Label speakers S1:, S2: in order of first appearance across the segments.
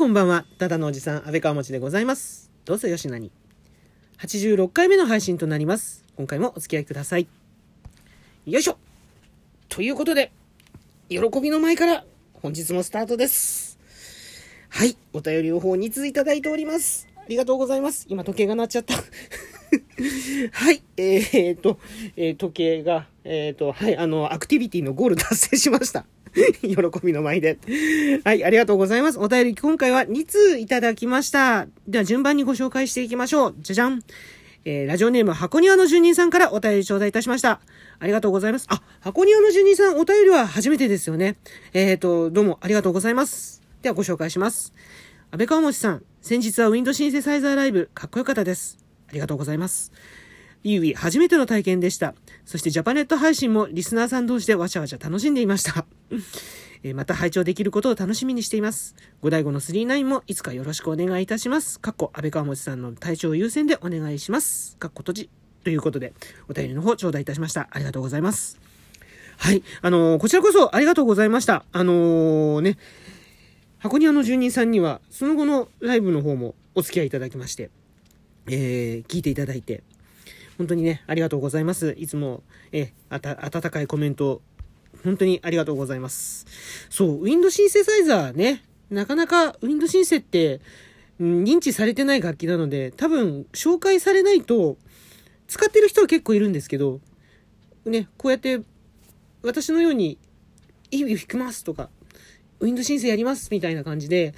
S1: こんばんは。ただのおじさん、安倍川持でございます。どうぞよしなに。86回目の配信となります。今回もお付き合いください。よいしょということで、喜びの前から本日もスタートです。はい。お便りの方2通いただいております。ありがとうございます。今時計が鳴っちゃった。はい。えー、っと、えー時計が、えーっと、はい、あの、アクティビティのゴール達成しました。喜びの舞で。はい、ありがとうございます。お便り、今回は2通いただきました。では、順番にご紹介していきましょう。じゃじゃん。えー、ラジオネーム、箱庭の住人さんからお便り頂戴いたしました。ありがとうございます。あ、箱庭の住人さん、お便りは初めてですよね。えーと、どうもありがとうございます。では、ご紹介します。安倍川持さん、先日はウィンドシンセサイザーライブ、かっこよかったです。ありがとうございます。イーウィ、初めての体験でした。そしてジャパネット配信もリスナーさん同士でわちゃわちゃ楽しんでいました。えまた拝聴できることを楽しみにしています。五代五の39もいつかよろしくお願いいたします。かっこ安倍川持さんの体調優先でお願いします。かっこ閉じ。ということで、お便りの方頂戴いたしました。ありがとうございます。はい。あのーこちらこそありがとうございました。あのーね、箱庭の住人さんには、その後のライブの方もお付き合いいただきまして、えー聞いていただいて、本当にね、ありがとうございます。いつも、えあた、温かいコメント、本当にありがとうございます。そう、ウィンドシンセサイザーね、なかなかウィンドシンセって、認知されてない楽器なので、多分、紹介されないと、使ってる人は結構いるんですけど、ね、こうやって、私のように、いい弾きますとか、ウィンドシンセやりますみたいな感じで、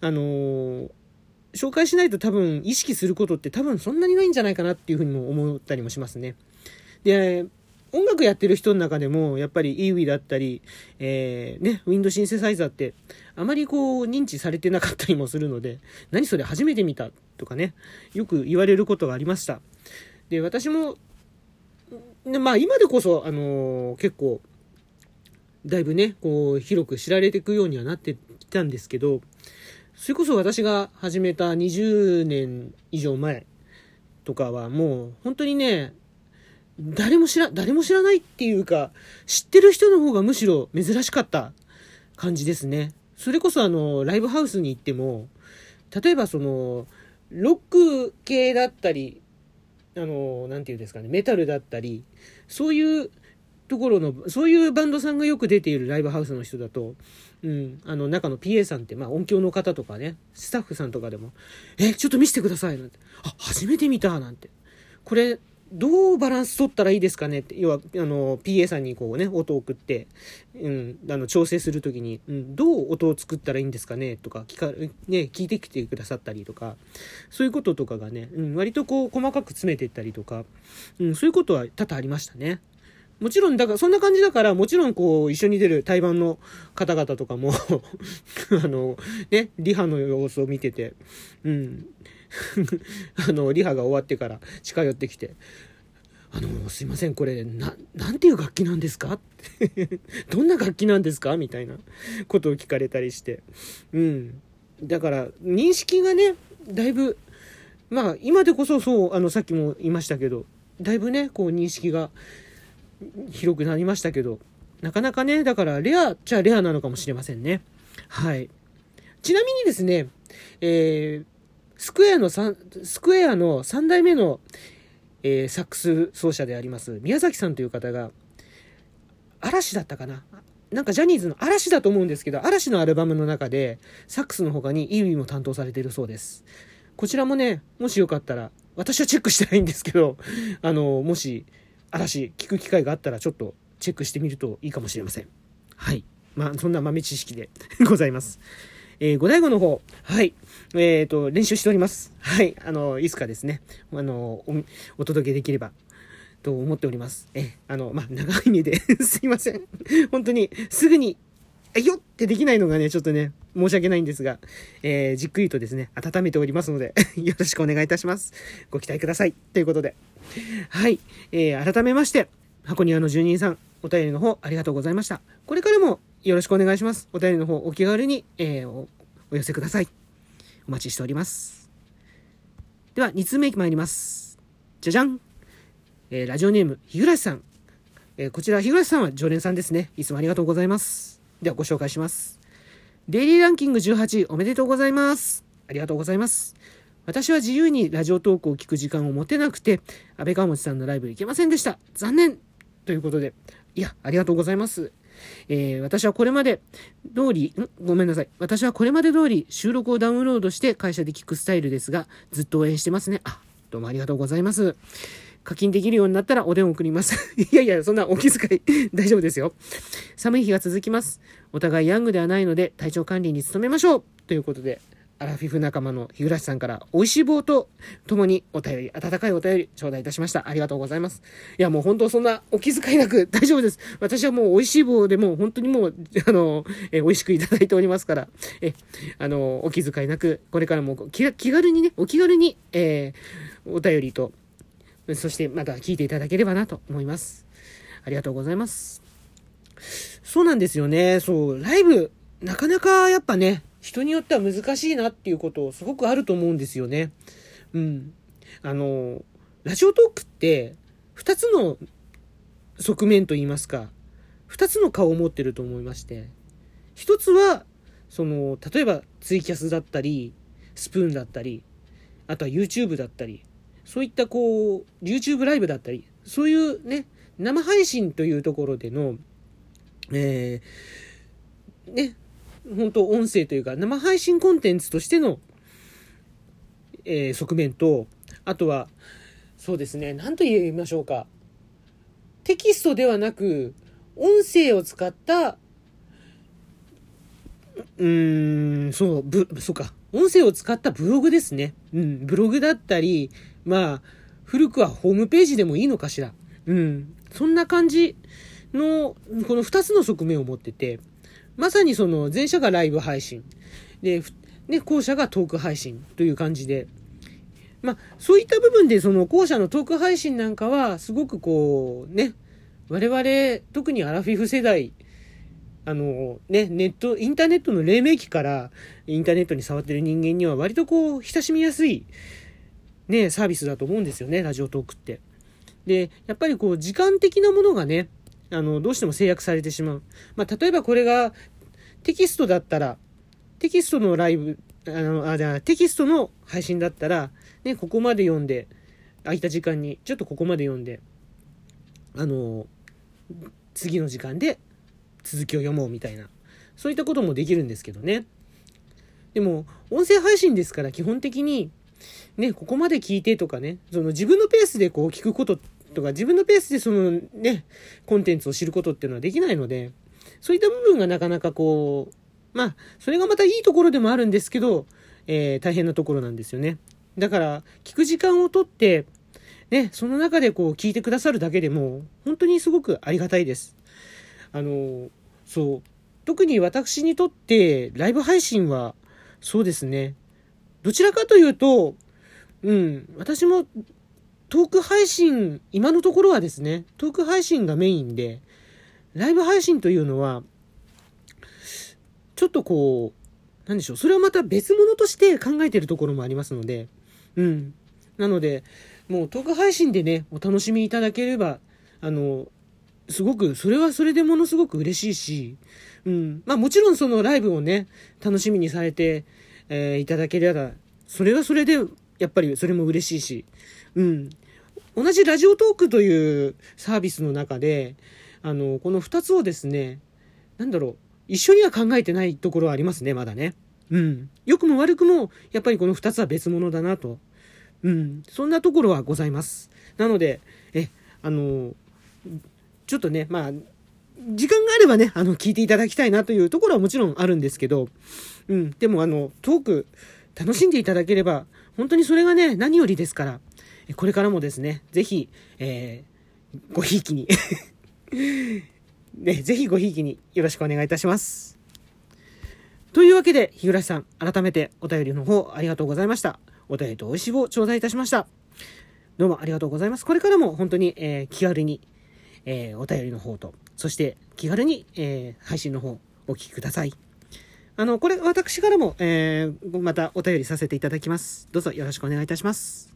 S1: あのー紹介しないと多分意識することって多分そんなにないんじゃないかなっていうふうにも思ったりもしますね。で、音楽やってる人の中でも、やっぱり EW だったり、えー、ね、ウィンドシンセサイザーって、あまりこう、認知されてなかったりもするので、何それ初めて見たとかね、よく言われることがありました。で、私も、ねまあ今でこそ、あのー結構、だいぶね、こう、広く知られていくようにはなってきたんですけど、それこそ私が始めた20年以上前とかはもう本当にね、誰も知ら、誰も知らないっていうか、知ってる人の方がむしろ珍しかった感じですね。それこそあの、ライブハウスに行っても、例えばその、ロック系だったり、あの、なんていうんですかね、メタルだったり、そういうところの、そういうバンドさんがよく出ているライブハウスの人だと、うん、あの、中の PA さんって、まあ音響の方とかね、スタッフさんとかでも、え、ちょっと見せてください、なんて。あ、初めて見た、なんて。これ、どうバランス取ったらいいですかねって、要は、あの、PA さんにこうね、音を送って、うん、あの、調整するときに、うん、どう音を作ったらいいんですかねとか、聞か、ね、聞いてきてくださったりとか、そういうこととかがね、うん、割とこう、細かく詰めていったりとか、うん、そういうことは多々ありましたね。もちろん、だから、そんな感じだから、もちろん、こう、一緒に出る対バンの方々とかも、あの、ね、リハの様子を見てて、うん、あの、リハが終わってから近寄ってきて、あの、すいません、これ、な、なんていう楽器なんですか？どんな楽器なんですか？みたいなことを聞かれたりして。うん。だから、認識がね、だいぶ、まあ、今でこそそう、あの、さっきも言いましたけど、だいぶね、こう、認識が広くなりましたけど、なかなかね、だから、レアっちゃレアなのかもしれませんね。はい。ちなみにですね、えー、スクエアの三、スクエアの3代目の、えーサックス奏者であります、宮崎さんという方が、嵐だったかな？なんかジャニーズの嵐だと思うんですけど、嵐のアルバムの中で、サックスの他にイーウィも担当されているそうです。こちらもね、もしよかったら、私はチェックしてないんですけど、あの、もし、嵐聞く機会があったら、ちょっとチェックしてみるといいかもしれません。はい。まあ、そんな豆知識で ございます。えー、五大悟の方、はい。えっ、と、練習しております。はい。あの、いつかですね、あの、おお届けできればと思っております。え、あの、まあ、長い目で すいません。本当に、すぐに、あよってできないのがね、ちょっとね、申し訳ないんですが、えーじっくりとですね、温めておりますので、よろしくお願いいたします。ご期待ください。ということで。はい。えー改めまして、箱庭の住人さん、お便りの方、ありがとうございました。これからもよろしくお願いします。お便りの方、お気軽に、えーお寄せください。お待ちしております。では、2通目参ります。じゃじゃん。えーラジオネーム、日暮さん。えーこちら、日暮さんは常連さんですね。いつもありがとうございます。では、ご紹介します。デイリーランキング18位おめでとうございます。ありがとうございます。私は自由にラジオトークを聞く時間を持てなくて、安倍川持さんのライブ行けませんでした。残念ということで、いや、ありがとうございます。えー、私はこれまで通り、ん？ごめんなさい。私はこれまで通り収録をダウンロードして会社で聞くスタイルですが、ずっと応援してますね。あ、どうもありがとうございます。課金できるようになったらお電を送ります。いやいや、そんなお気遣い 大丈夫ですよ。寒い日が続きます。お互いヤングではないので体調管理に努めましょうということで、アラフィフ仲間の日暮さんから美味しい棒と共にお便り、温かいお便り頂戴いたしました。ありがとうございます。いやもう本当そんなお気遣いなく 大丈夫です。私はもう美味しい棒でも本当にもう、あの、え美味しくいただいておりますから、え、あの、お気遣いなく、これからも気気軽にね、お気軽に、えー、お便りと、そしてまた聞いていただければなと思います。ありがとうございます。そうなんですよね。そう、ライブ、なかなかやっぱね、人によっては難しいなっていうことすごくあると思うんですよね。うん。あの、ラジオトークって2つの側面といいますか、2つの顔を持ってると思いまして、1つは、その、例えばツイキャスだったり、スプーンだったり、あとは YouTube だったり、そういったこう、YouTube ライブだったり、そういうね、生配信というところでの、えー、ね、本当音声というか生配信コンテンツとしての、えー、側面と、あとは、そうですね、何と言いましょうか。テキストではなく、音声を使った、うーん、そう、ぶ、そうか。音声を使ったブログですね。うん、ブログだったり、まあ、古くはホームページでもいいのかしら。うん、そんな感じの、この二つの側面を持ってて、まさにその前者がライブ配信。で、ね、後者がトーク配信という感じで。まあ、そういった部分でその後者のトーク配信なんかは、すごくこう、ね、我々、特にアラフィフ世代、あの、ね、ネット、インターネットの黎明期からインターネットに触ってる人間には割とこう、親しみやすい、ね、サービスだと思うんですよね、ラジオトークって。で、やっぱりこう、時間的なものがね、あの、どうしても制約されてしまう。まあ、例えばこれがテキストだったら、テキストのライブ、あの、あ、じゃテキストの配信だったら、ね、ここまで読んで、空いた時間に、ちょっとここまで読んで、あの、次の時間で続きを読もうみたいな、そういったこともできるんですけどね。でも、音声配信ですから基本的に、ね、ここまで聞いてとかね、その自分のペースでこう聞くことっとか、自分のペースでそのね、コンテンツを知ることっていうのはできないので、そういった部分がなかなかこう、まあ、それがまたいいところでもあるんですけど、えー、大変なところなんですよね。だから、聞く時間をとって、ね、その中でこう聞いてくださるだけでも、本当にすごくありがたいです。あの、そう、特に私にとってライブ配信は、そうですね、どちらかというと、うん、私もトーク配信、今のところはですね、トーク配信がメインで、ライブ配信というのは、ちょっとこう、なんでしょう、それはまた別物として考えてるところもありますので、うん。なので、もうトーク配信でね、お楽しみいただければ、あの、すごく、それはそれでものすごく嬉しいし、うん。まあもちろんそのライブをね、楽しみにされて、えー、いただければ、それはそれで、やっぱりそれも嬉しいし、うん。同じラジオトークというサービスの中で、あの、この2つをですね、なんだろう、一緒には考えてないところはありますね、まだね。うん。良くも悪くも、やっぱりこの2つは別物だなと。うん。そんなところはございます。なので、え、あの、ちょっとね、まあ、時間があればね、あの、聞いていただきたいなというところはもちろんあるんですけど、うん。でも、あの、トーク、楽しんでいただければ、本当にそれがね、何よりですから、これからもですね、ぜひ、えー、ごひいきに ね、ぜひごひいきによろしくお願いいたします。というわけで、日暮さん、改めてお便りの方ありがとうございました。お便りと美味しいを頂戴いたしました。どうもありがとうございます。これからも本当に、えー、気軽に、えー、お便りの方と、そして気軽に、えー、配信の方お聞きください。あの、これ私からも、え、またお便りさせていただきます。どうぞよろしくお願いいたします。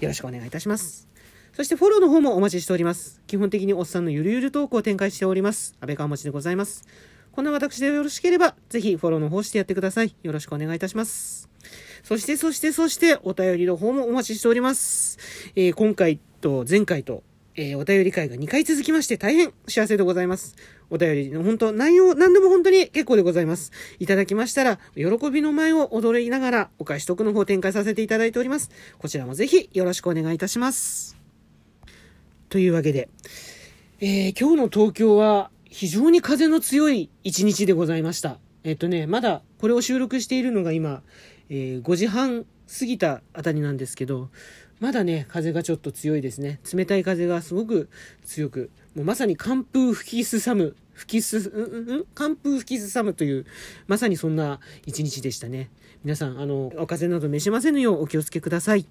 S1: よろしくお願いいたします。そしてフォローの方もお待ちしております。基本的におっさんのゆるゆるトークを展開しております。安倍川町でございます。こんな私でよろしければ、ぜひフォローの方してやってください。よろしくお願いいたします。そして、そして、そして、お便りの方もお待ちしております。えー、今回と前回と、えー、お便り会が2回続きまして大変幸せでございます。お便りの本当、内容、何でも本当に結構でございます。いただきましたら、喜びの前を踊りながら、お返し得の方展開させていただいております。こちらもぜひよろしくお願いいたします。というわけで、えー、今日の東京は非常に風の強い一日でございました。えっとね、まだこれを収録しているのが今、えー、5時半過ぎたあたりなんですけど、まだね、風がちょっと強いですね。冷たい風がすごく強く、もうまさに寒風吹きすさむ、吹きす、うんうん寒風吹きすさむという、まさにそんな一日でしたね。皆さん、あの、お風邪など召しませぬようお気をつけください。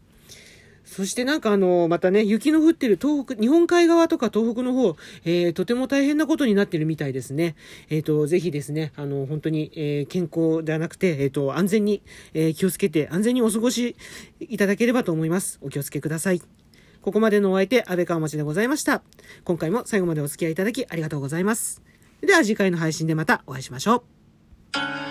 S1: そしてなんかあの、またね、雪の降ってる東北、日本海側とか東北の方、えー、とても大変なことになってるみたいですね。えっ、ー、と、ぜひですね、あの、本当に、えー、健康ではなくて、えっ、と、安全に、え気をつけて、安全にお過ごしいただければと思います。お気をつけください。ここまでのお相手、安倍川町でございました。今回も最後までお付き合いいただきありがとうございます。では次回の配信でまたお会いしましょう。